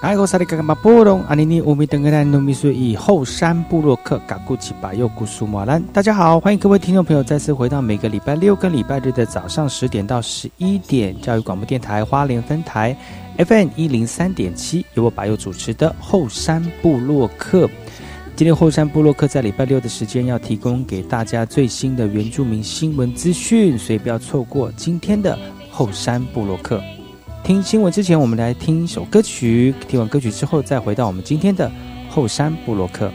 萨利嘎嘎马布隆阿尼尼乌米登格兰努米苏以后山布洛克嘎古奇巴尤古苏马兰，大家好，欢迎各位听众朋友再次回到每个礼拜六跟礼拜日的早上十点到十一点，教育广播电台花莲分台 FM 一零三点七，由我巴尤主持的后山布洛克。今天后山布洛克在礼拜六的时间要提供给大家最新的原住民新闻资讯，所以不要错过今天的后山布洛克。听新闻之前，我们来听一首歌曲。听完歌曲之后，再回到我们今天的后山布洛克。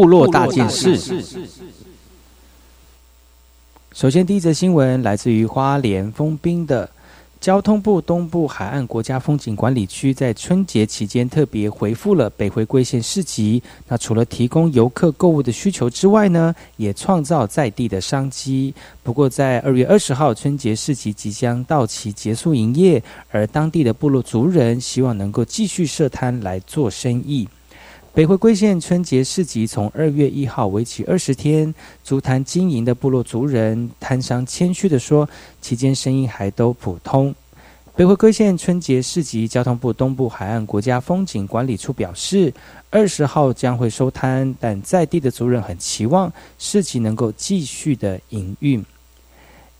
部落大件事。首先，第一则新闻来自于花莲丰滨的交通部东部海岸国家风景管理区在春节期间特别回复了北回归线市集。那除了提供游客购物的需求之外呢，也创造在地的商机。不过，在二月二十号春节市集即将到期结束营业，而当地的部落族人希望能够继续设摊来做生意。北回归线春节市集从二月一号为期二十天，足坛经营的部落族人摊商谦虚的说，期间生意还都普通。北回归线春节市集，交通部东部海岸国家风景管理处表示，二十号将会收摊，但在地的族人很期望市集能够继续的营运。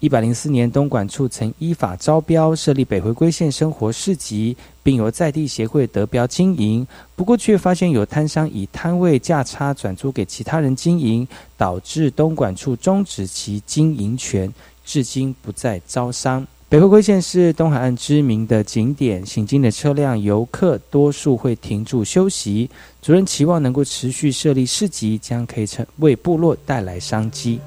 一百零四年，东莞处曾依法招标设立北回归线生活市集，并由在地协会得标经营。不过，却发现有摊商以摊位价差转租给其他人经营，导致东莞处终止其经营权，至今不再招商。北回归线是东海岸知名的景点，行经的车辆、游客多数会停住休息。主任期望能够持续设立市集，将可以成为部落带来商机。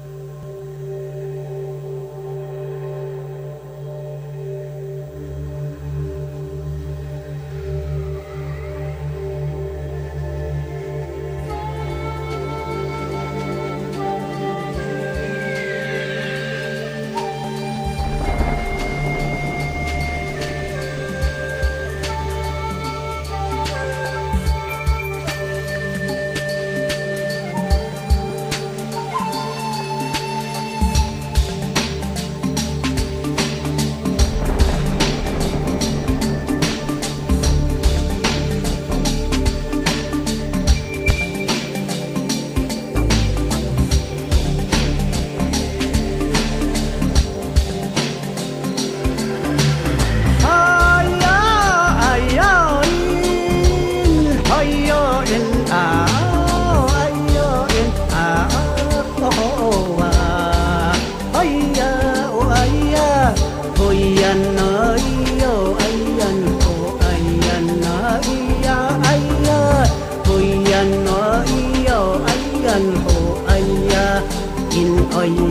hoy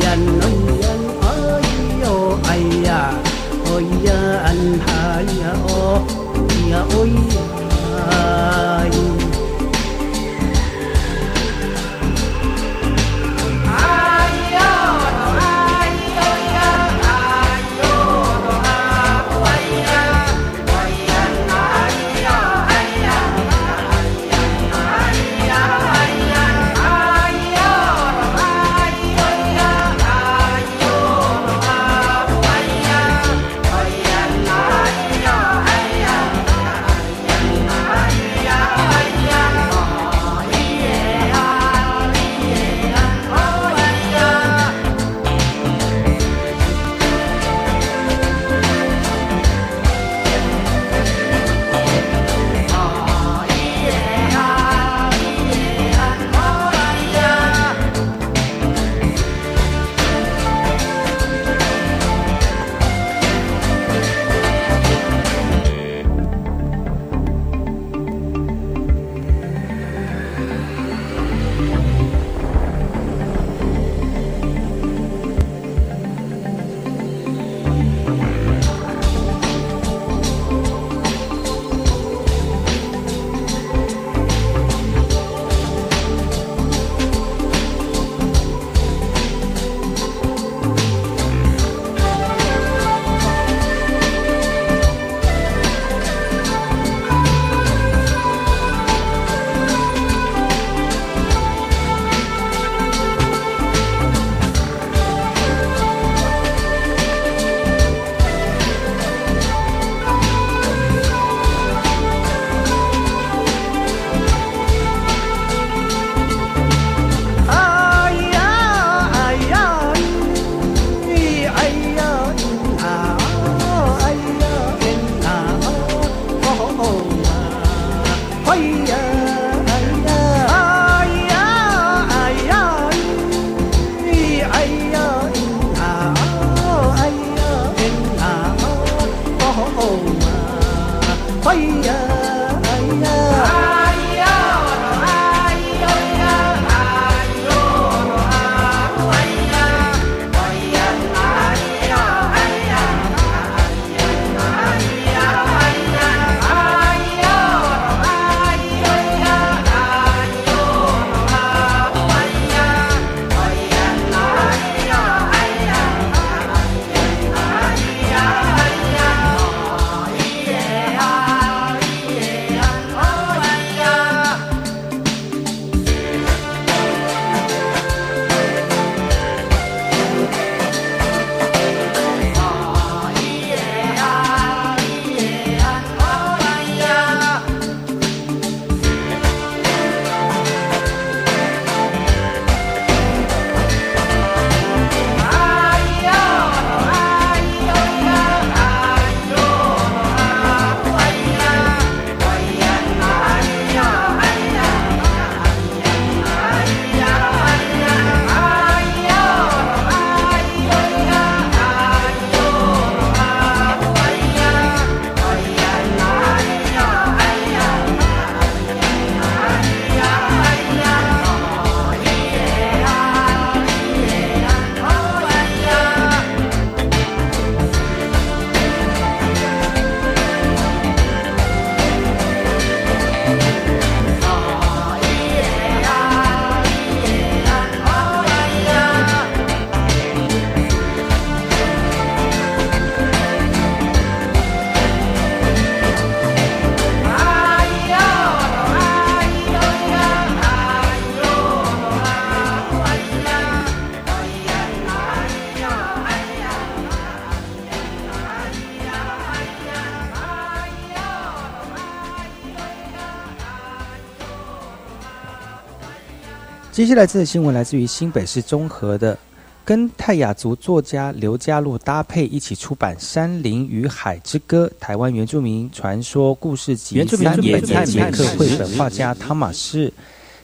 接下来这则新闻来自于新北市中和的，跟泰雅族作家刘家禄搭配一起出版《山林与海之歌》台湾原住民传说故事集。原住民野菜杰克绘本画家汤马士，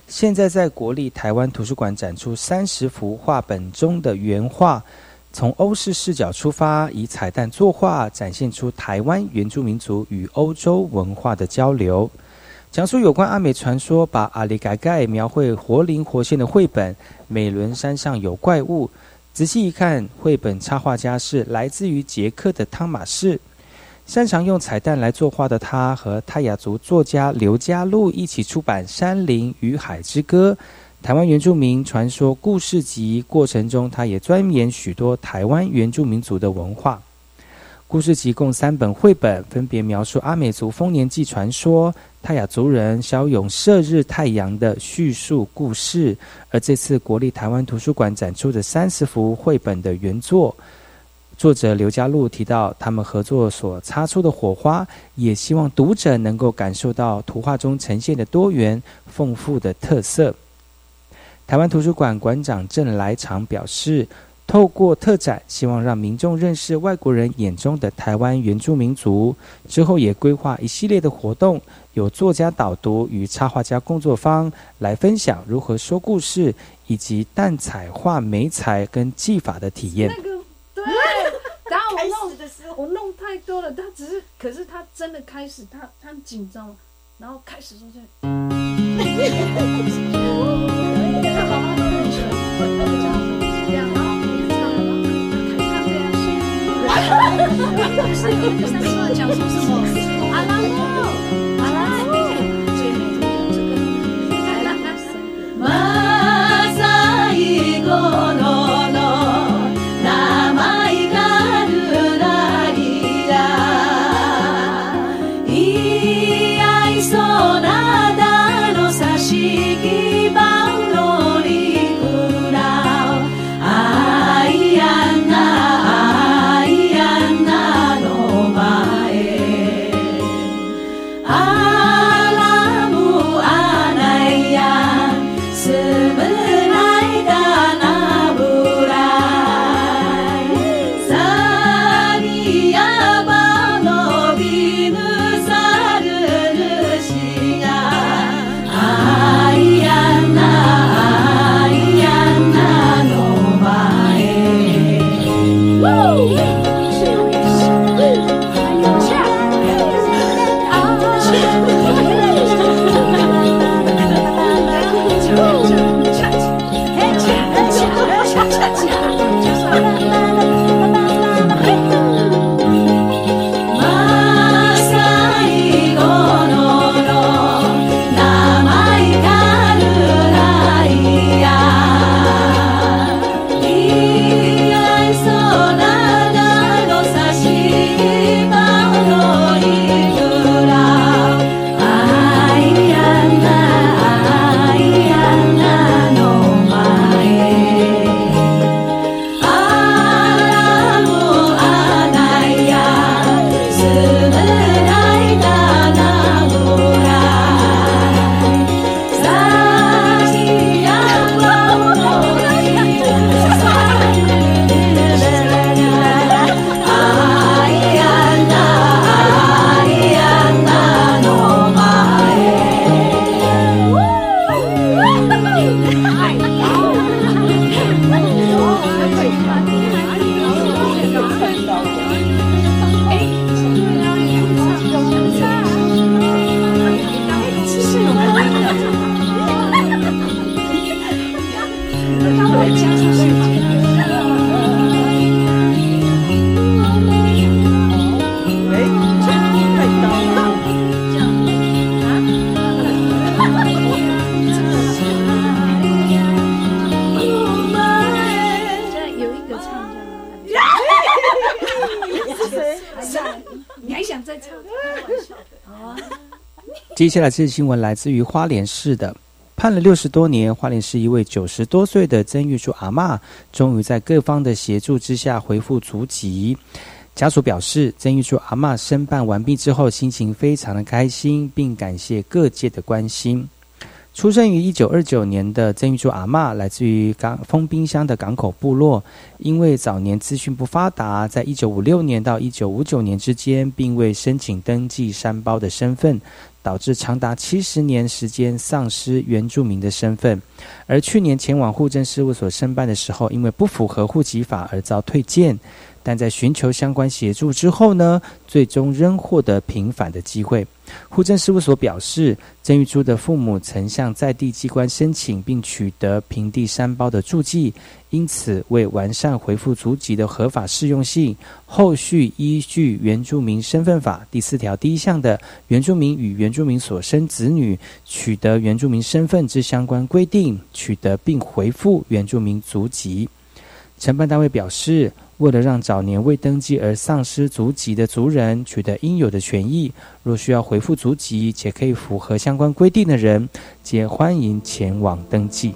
现在在国立台湾图书馆展出三十幅画本中的原画，从欧式视角出发，以彩蛋作画，展现出台湾原住民族与欧洲文化的交流。讲述有关阿美传说，把阿里盖盖描绘活灵活现的绘本《美伦山上有怪物》。仔细一看，绘本插画家是来自于捷克的汤马士。擅长用彩蛋来作画的他，和泰雅族作家刘家禄一起出版《山林与海之歌》台湾原住民传说故事集。过程中，他也钻研许多台湾原住民族的文化。故事集共三本绘本，分别描述阿美族丰年祭传说、泰雅族人骁勇射日太阳的叙述故事。而这次国立台湾图书馆展出的三十幅绘本的原作，作者刘家禄提到，他们合作所擦出的火花，也希望读者能够感受到图画中呈现的多元丰富的特色。台湾图书馆馆长郑来长表示。透过特展，希望让民众认识外国人眼中的台湾原住民族。之后也规划一系列的活动，有作家导读与插画家工作坊来分享如何说故事，以及淡彩画美彩跟技法的体验。那个对，然后我弄我弄太多了，他只是，可是他真的开始，他他很紧张，然后开始说这。是有三个讲出什么？阿拉木，接下来这新闻来自于花莲市的，判了六十多年，花莲市一位九十多岁的曾玉柱阿嬷，终于在各方的协助之下恢复足疾。家属表示，曾玉柱阿嬷申办完毕之后，心情非常的开心，并感谢各界的关心。出生于一九二九年的曾玉珠阿嬷，来自于港丰滨乡的港口部落。因为早年资讯不发达，在一九五六年到一九五九年之间，并未申请登记山胞的身份，导致长达七十年时间丧失原住民的身份。而去年前往户政事务所申办的时候，因为不符合户籍法而遭退件。但在寻求相关协助之后呢，最终仍获得平反的机会。户政事务所表示，曾玉珠的父母曾向在地机关申请，并取得平地山包的住记，因此为完善回复族籍的合法适用性，后续依据《原住民身份法》第四条第一项的原住民与原住民所生子女取得原住民身份之相关规定，取得并回复原住民族籍。承办单位表示。为了让早年未登记而丧失族籍的族人取得应有的权益，若需要回复族籍且可以符合相关规定的人，皆欢迎前往登记。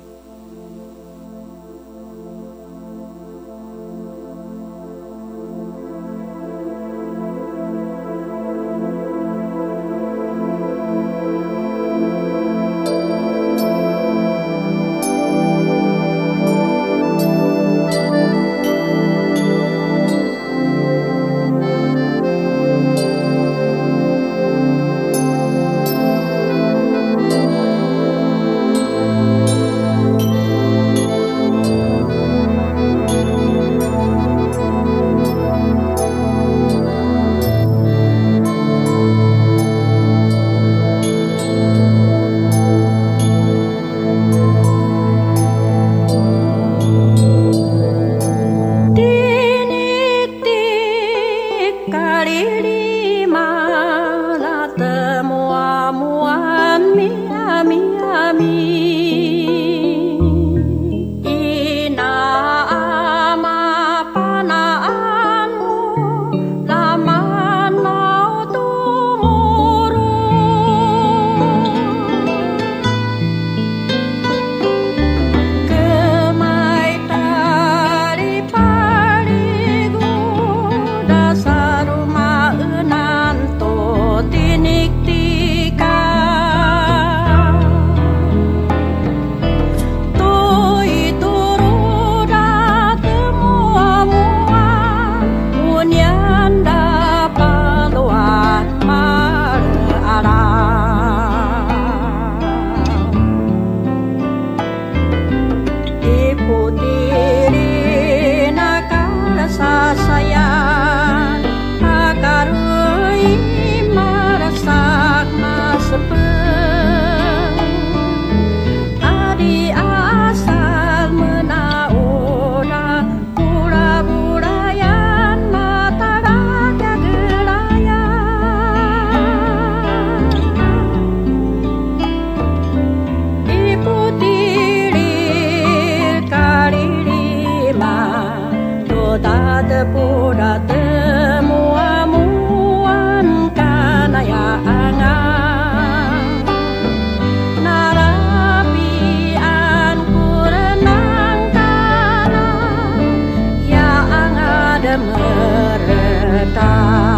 大。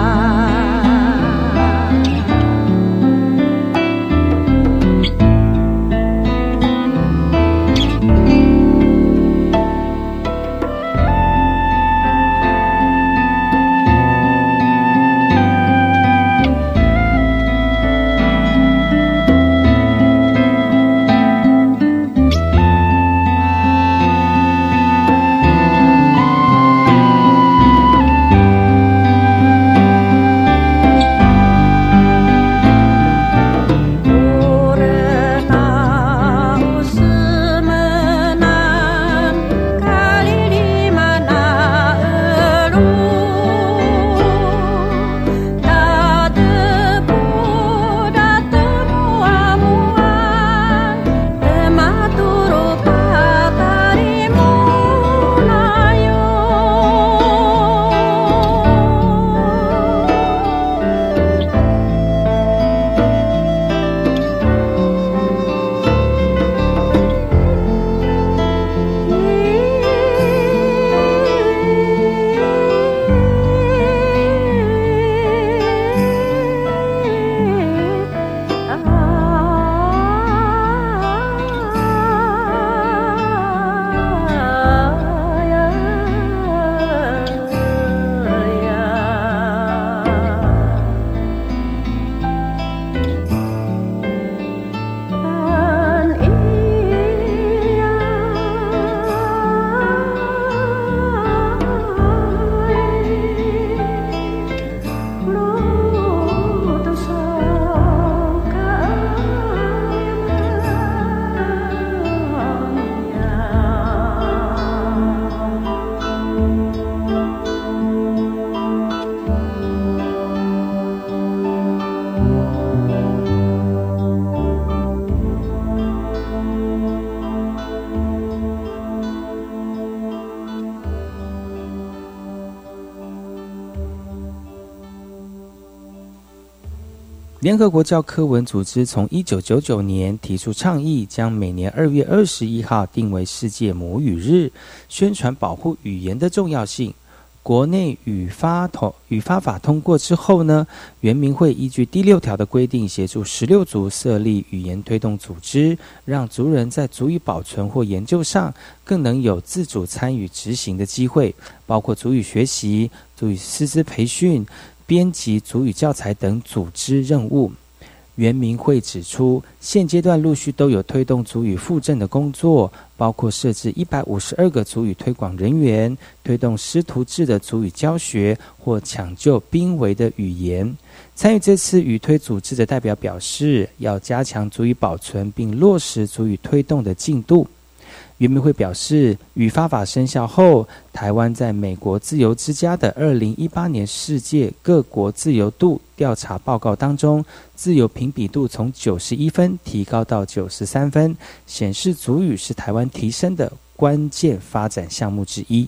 联合国教科文组织从一九九九年提出倡议，将每年二月二十一号定为世界母语日，宣传保护语言的重要性。国内语发通语发法通过之后呢，原民会依据第六条的规定，协助十六族设立语言推动组织，让族人在族语保存或研究上更能有自主参与执行的机会，包括族语学习、族语师资培训、编辑族语教材等组织任务。原民会指出，现阶段陆续都有推动族语复振的工作，包括设置一百五十二个族语推广人员，推动师徒制的族语教学或抢救濒危的语言。参与这次语推组织的代表表示，要加强族语保存并落实族语推动的进度。原明会表示，与发法生效后，台湾在美国自由之家的二零一八年世界各国自由度调查报告当中，自由评比度从九十一分提高到九十三分，显示足语是台湾提升的关键发展项目之一。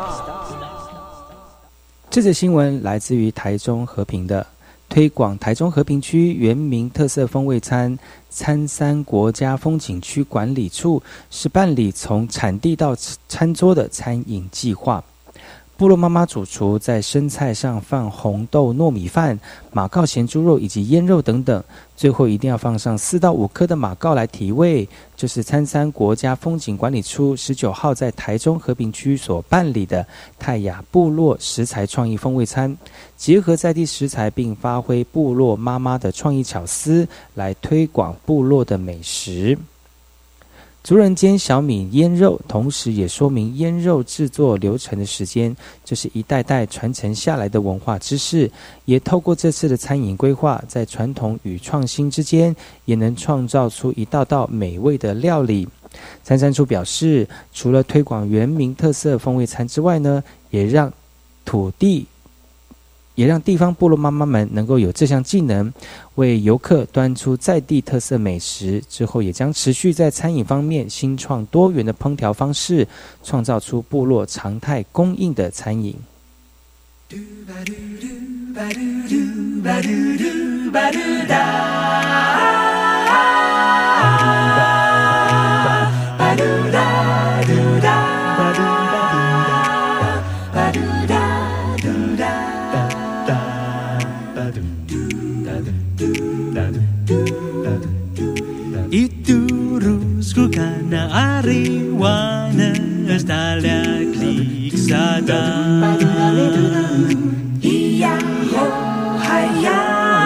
这则新闻来自于台中和平的推广台中和平区原名特色风味餐餐山国家风景区管理处是办理从产地到餐桌的餐饮计划。部落妈妈主厨在生菜上放红豆糯米饭、马告咸猪肉以及腌肉等等，最后一定要放上四到五颗的马告来提味。就是参山国家风景管理处十九号在台中和平区所办理的泰雅部落食材创意风味餐，结合在地食材，并发挥部落妈妈的创意巧思，来推广部落的美食。族人煎小米腌肉，同时也说明腌肉制作流程的时间，这是一代代传承下来的文化知识。也透过这次的餐饮规划，在传统与创新之间，也能创造出一道道美味的料理。参山处表示，除了推广原民特色风味餐之外呢，也让土地。也让地方部落妈妈们能够有这项技能，为游客端出在地特色美食。之后也将持续在餐饮方面新创多元的烹调方式，创造出部落常态供应的餐饮。Ariwana Stalia klik sadar Iya ho hayan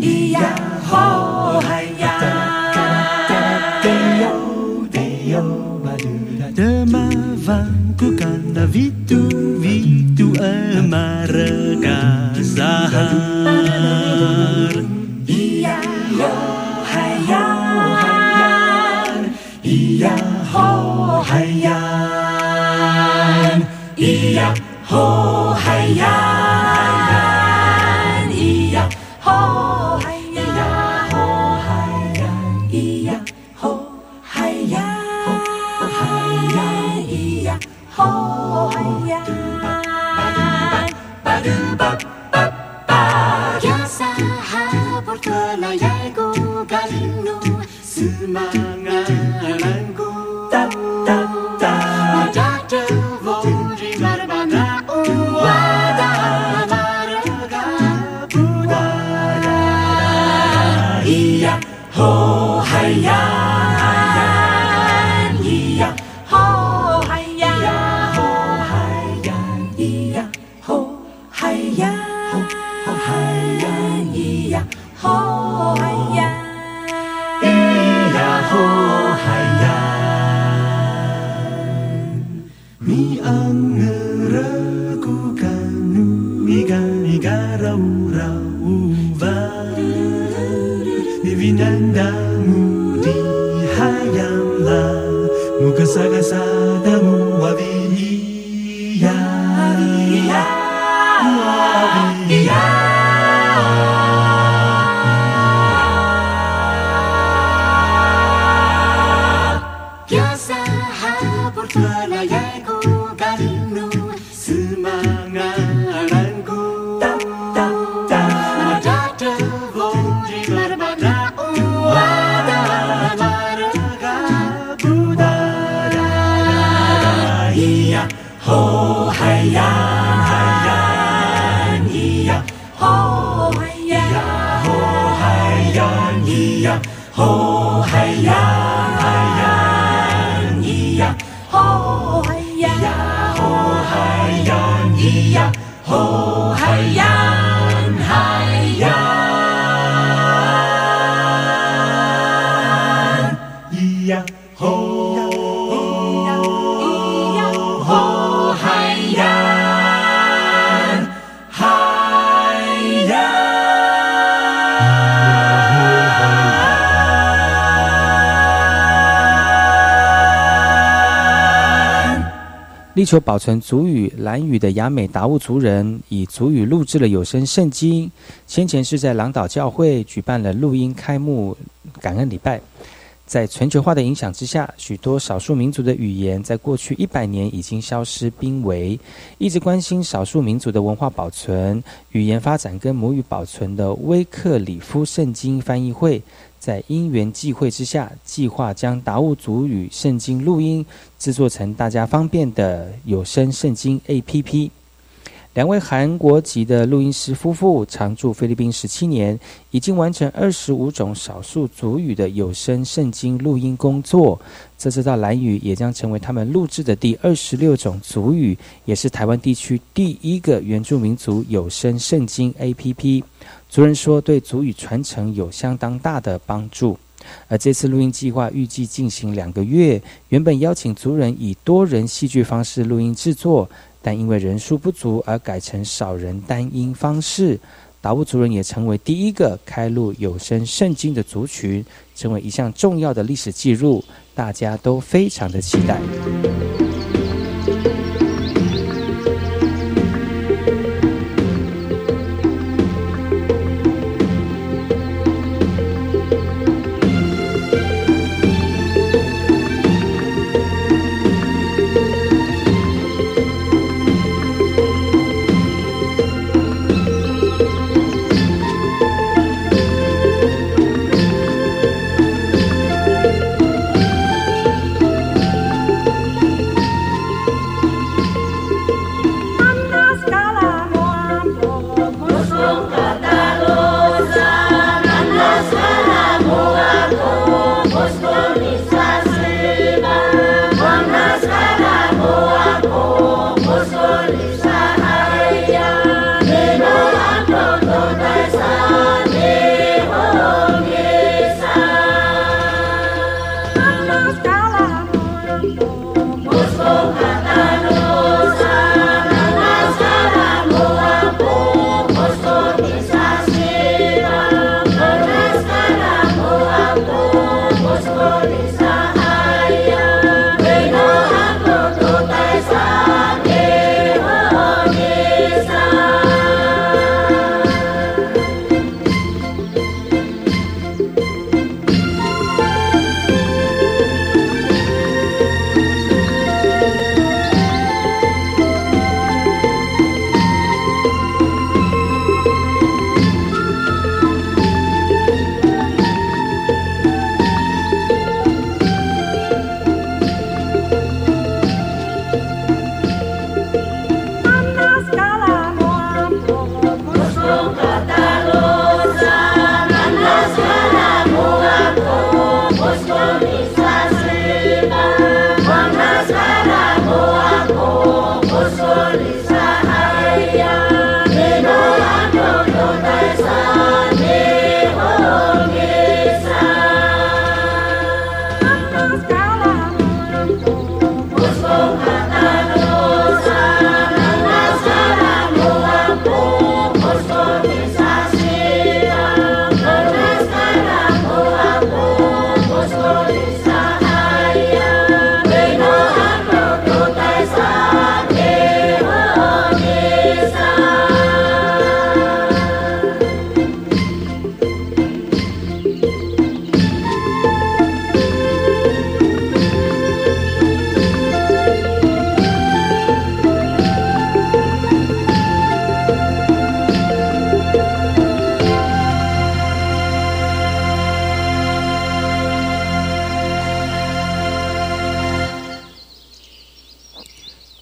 Iya ho hayan Demavangku karena vitu vitu amarga sahar hayan Iya ho hayan Iya ho hayan Iya ho hayan Iya ho hayan Kiasa berkelayai ku galinu Semangatanku Tap tap tap 力求保存族语、兰语的雅美达悟族人，以族语录制了有声圣经。先前是在朗岛教会举办了录音开幕感恩礼拜。在全球化的影响之下，许多少数民族的语言在过去一百年已经消失濒危。一直关心少数民族的文化保存、语言发展跟母语保存的威克里夫圣经翻译会，在因缘际会之下，计划将达悟族语圣经录音制作成大家方便的有声圣经 A.P.P。两位韩国籍的录音师夫妇常驻菲律宾十七年，已经完成二十五种少数族语的有声圣经录音工作。这次到兰语也将成为他们录制的第二十六种族语，也是台湾地区第一个原住民族有声圣经 A.P.P。族人说，对族语传承有相当大的帮助。而这次录音计划预计进行两个月，原本邀请族人以多人戏剧方式录音制作，但因为人数不足而改成少人单音方式。达悟族人也成为第一个开录有声圣经的族群，成为一项重要的历史记录，大家都非常的期待。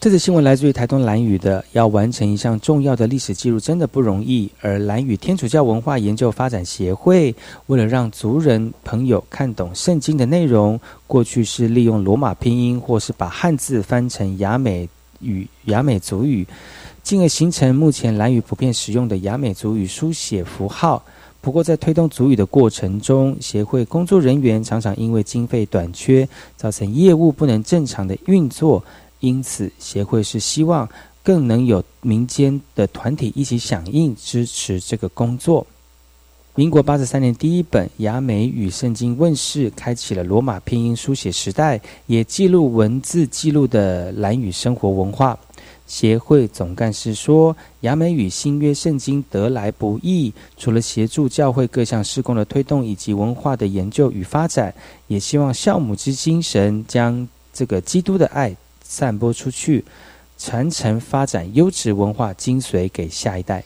这则新闻来自于台东兰屿的，要完成一项重要的历史记录真的不容易。而兰屿天主教文化研究发展协会为了让族人朋友看懂圣经的内容，过去是利用罗马拼音，或是把汉字翻成雅美语、雅美族语，进而形成目前兰屿普遍使用的雅美族语书写符号。不过，在推动族语的过程中，协会工作人员常常因为经费短缺，造成业务不能正常的运作。因此，协会是希望更能有民间的团体一起响应支持这个工作。民国八十三年，第一本雅美语圣经问世，开启了罗马拼音书写时代，也记录文字记录的兰语生活文化。协会总干事说：“雅美语新约圣经得来不易，除了协助教会各项施工的推动以及文化的研究与发展，也希望孝母之精神将这个基督的爱。”散播出去，传承发展优质文化精髓给下一代。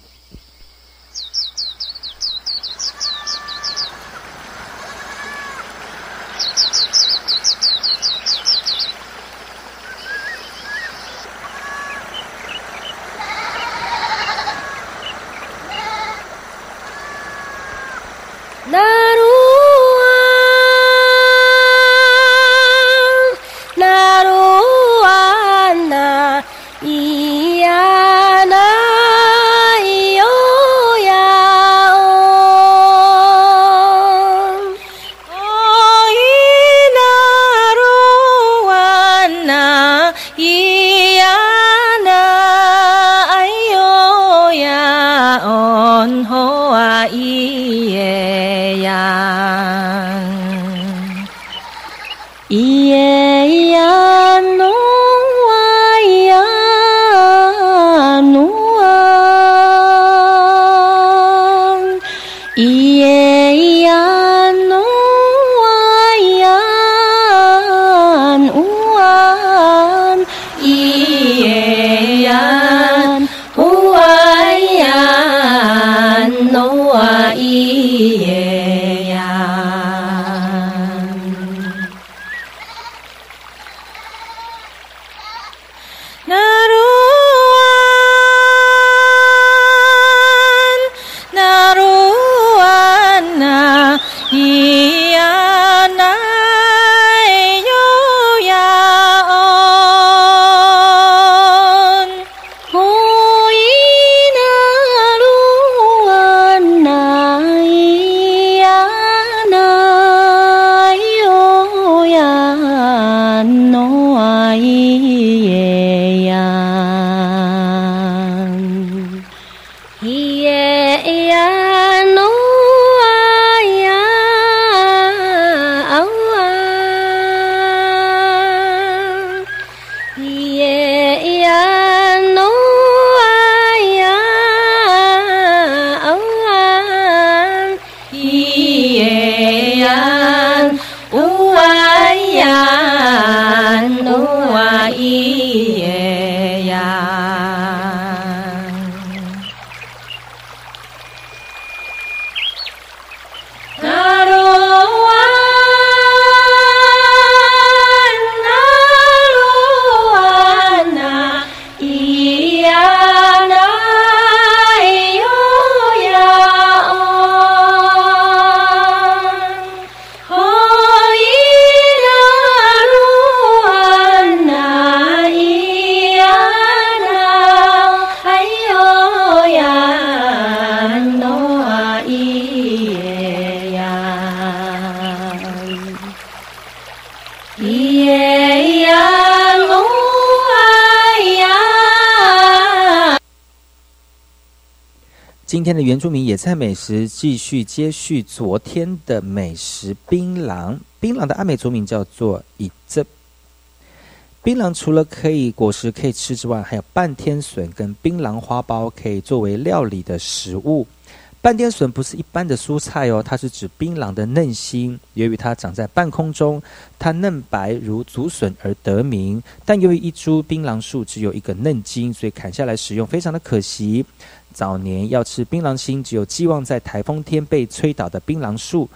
今天的原住民野菜美食继续接续昨天的美食槟榔。槟榔的阿美族名叫做以泽。槟榔除了可以果实可以吃之外，还有半天笋跟槟榔花苞可以作为料理的食物。半天笋不是一般的蔬菜哦，它是指槟榔的嫩心。由于它长在半空中，它嫩白如竹笋而得名。但由于一株槟榔树只有一个嫩茎，所以砍下来使用非常的可惜。早年要吃槟榔心，只有寄望在台风天被吹倒的槟榔树。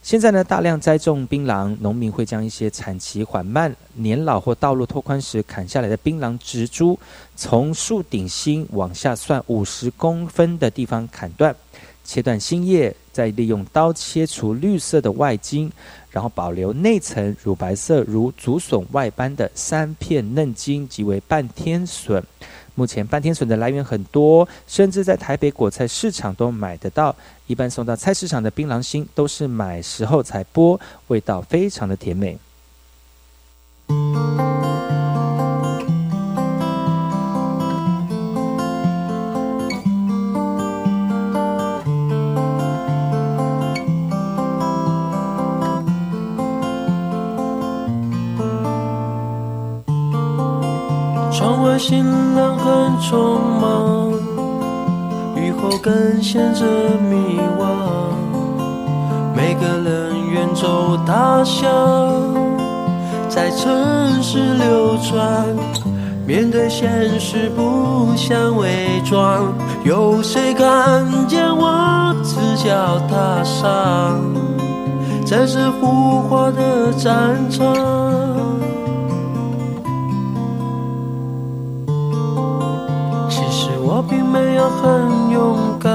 现在呢，大量栽种槟榔，农民会将一些产期缓慢、年老或道路拓宽时砍下来的槟榔植株，从树顶心往下算五十公分的地方砍断，切断新叶，再利用刀切除绿色的外茎，然后保留内层乳白色如竹笋外般的三片嫩茎，即为半天笋。目前半天笋的来源很多，甚至在台北果菜市场都买得到。一般送到菜市场的槟榔心都是买时候才剥，味道非常的甜美。窗外行人很匆忙，雨后更显着迷惘。每个人远走他乡，在城市流转。面对现实不想伪装，有谁看见我赤脚踏上，在这浮华的战场？很勇敢，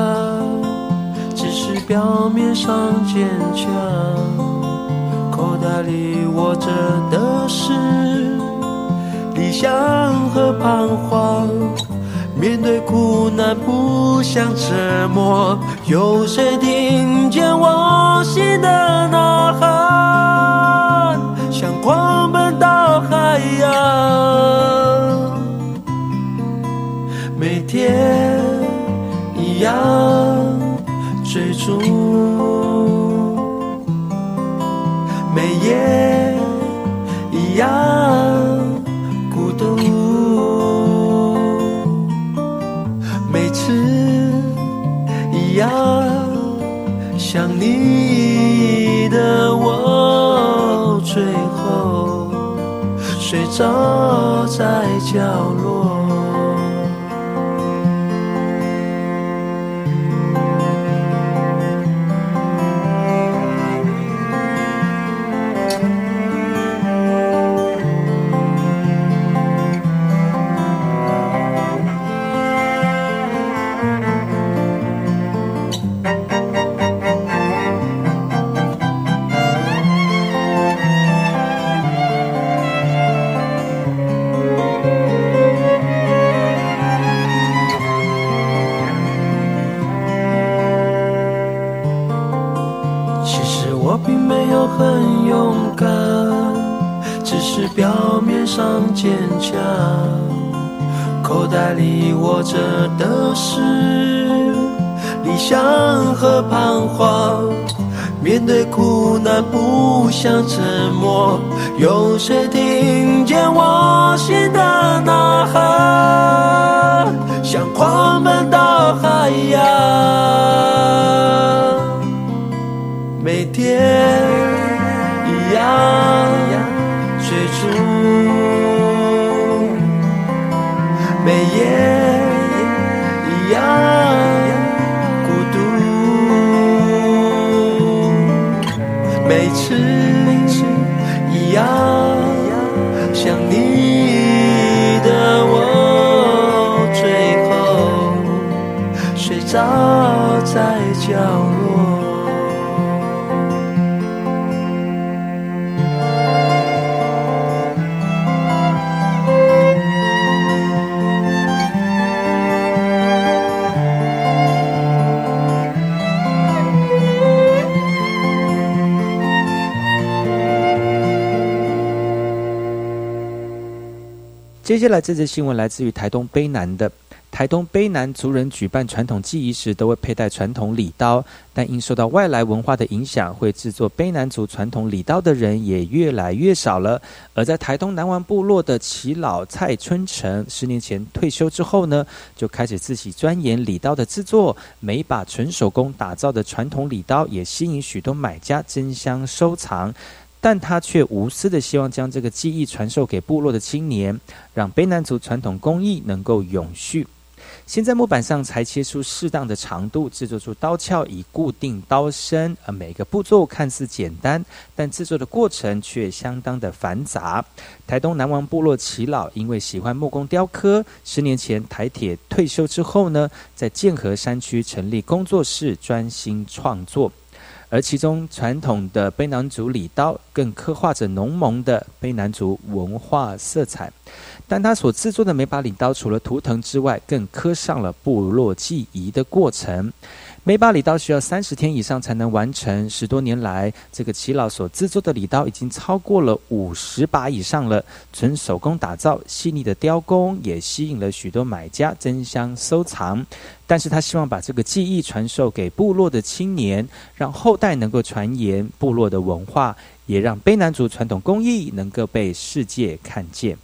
只是表面上坚强。口袋里握着的是理想和彷徨。面对苦难不想沉默，有谁听见我心的呐喊？想狂奔到海洋。每天样追逐，每夜一样孤独，每次一样想你的我，最后睡着在角落。坚强。口袋里握着的是理想和彷徨。面对苦难不想沉默，有谁听见我心的呐喊？想狂奔到海洋。每天一样接下来这则新闻来自于台东卑南的。台东卑南族人举办传统祭仪时，都会佩戴传统礼刀，但因受到外来文化的影响，会制作卑南族传统礼刀的人也越来越少了。而在台东南湾部落的耆老蔡春成，十年前退休之后呢，就开始自己钻研礼刀的制作，每把纯手工打造的传统礼刀，也吸引许多买家争相收藏。但他却无私的希望将这个技艺传授给部落的青年，让卑南族传统工艺能够永续。先在木板上裁切出适当的长度，制作出刀鞘以固定刀身。而每个步骤看似简单，但制作的过程却相当的繁杂。台东南王部落耆老因为喜欢木工雕刻，十年前台铁退休之后呢，在剑河山区成立工作室，专心创作。而其中传统的卑南族礼刀，更刻画着浓浓的卑南族文化色彩。但他所制作的每把礼刀，除了图腾之外，更刻上了部落记忆的过程。每把礼刀需要三十天以上才能完成。十多年来，这个齐老所制作的礼刀已经超过了五十把以上了，纯手工打造，细腻的雕工也吸引了许多买家争相收藏。但是他希望把这个技艺传授给部落的青年，让后代能够传言部落的文化，也让卑南族传统工艺能够被世界看见。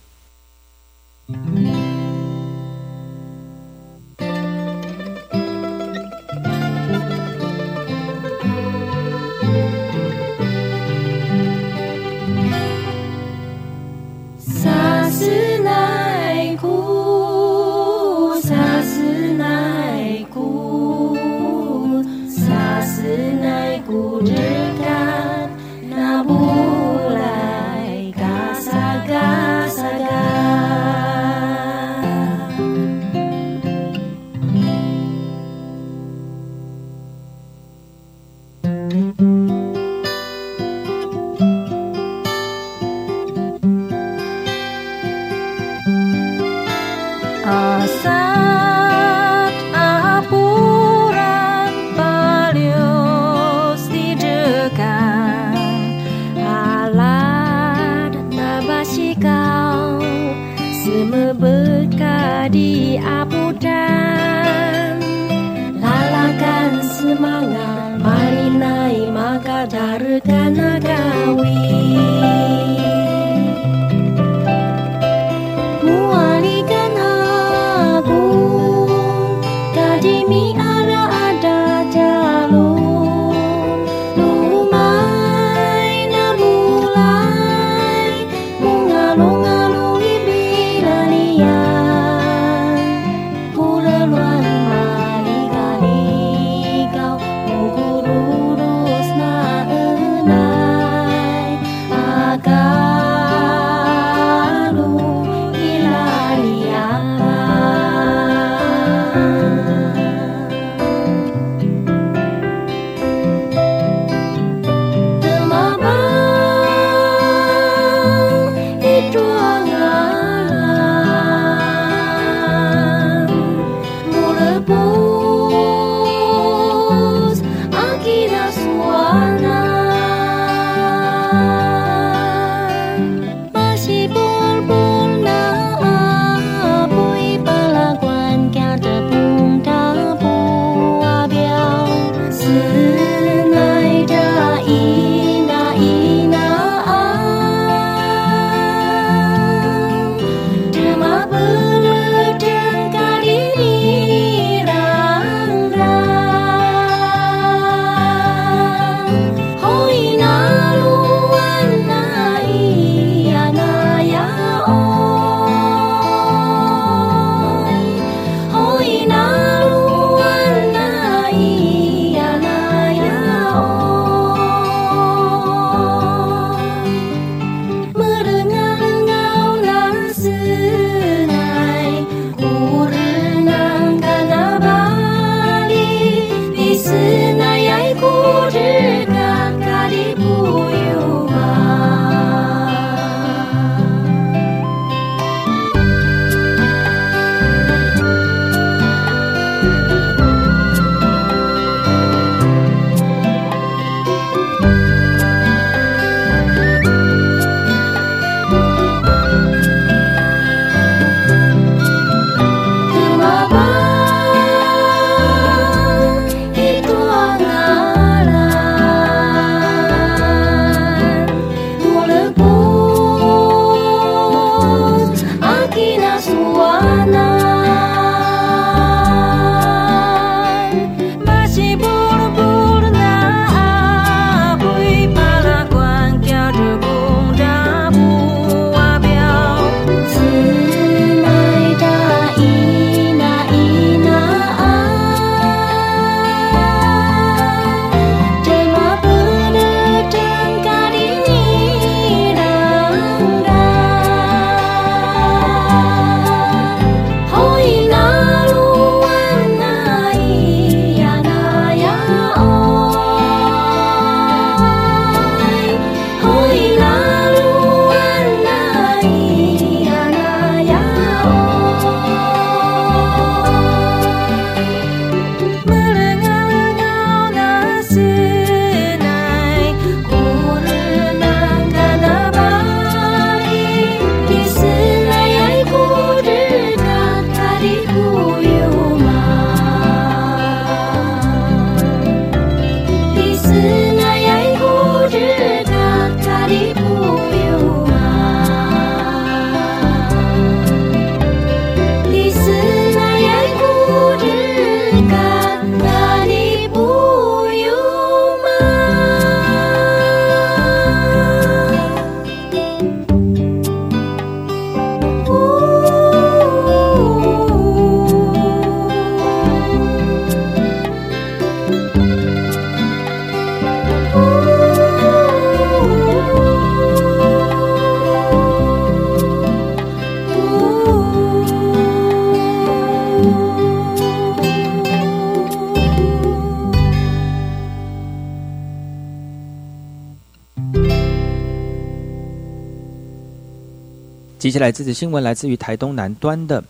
接下来这则新闻来自于台东南端的。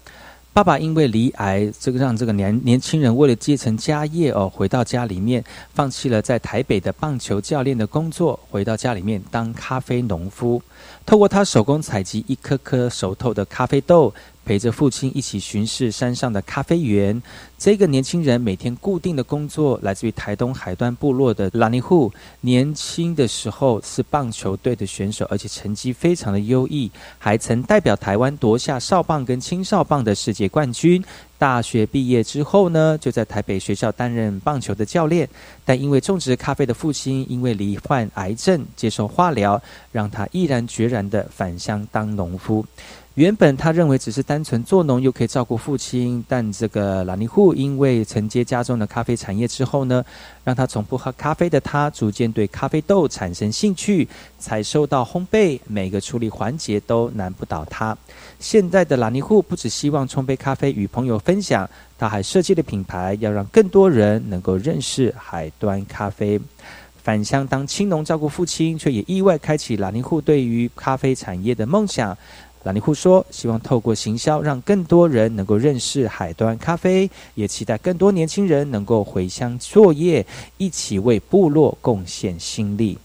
爸爸因为离癌，这个让这个年年轻人为了继承家业哦，回到家里面，放弃了在台北的棒球教练的工作，回到家里面当咖啡农夫。透过他手工采集一颗颗熟透的咖啡豆，陪着父亲一起巡视山上的咖啡园。这个年轻人每天固定的工作来自于台东海端部落的拉尼户。年轻的时候是棒球队的选手，而且成绩非常的优异，还曾代表台湾夺下少棒跟青少棒的世界冠军。大学毕业之后呢，就在台北学校担任棒球的教练。但因为种植咖啡的父亲因为罹患癌症接受化疗，让他毅然决然的返乡当农夫。原本他认为只是单纯做农又可以照顾父亲，但这个拉尼户因为承接家中的咖啡产业之后呢，让他从不喝咖啡的他逐渐对咖啡豆产生兴趣，采收到烘焙，每个处理环节都难不倒他。现在的拉尼户不只希望冲杯咖啡与朋友分享，他还设计了品牌，要让更多人能够认识海端咖啡。返乡当青农照顾父亲，却也意外开启拉尼户对于咖啡产业的梦想。兰尼库说：“希望透过行销，让更多人能够认识海端咖啡，也期待更多年轻人能够回乡作业，一起为部落贡献心力。”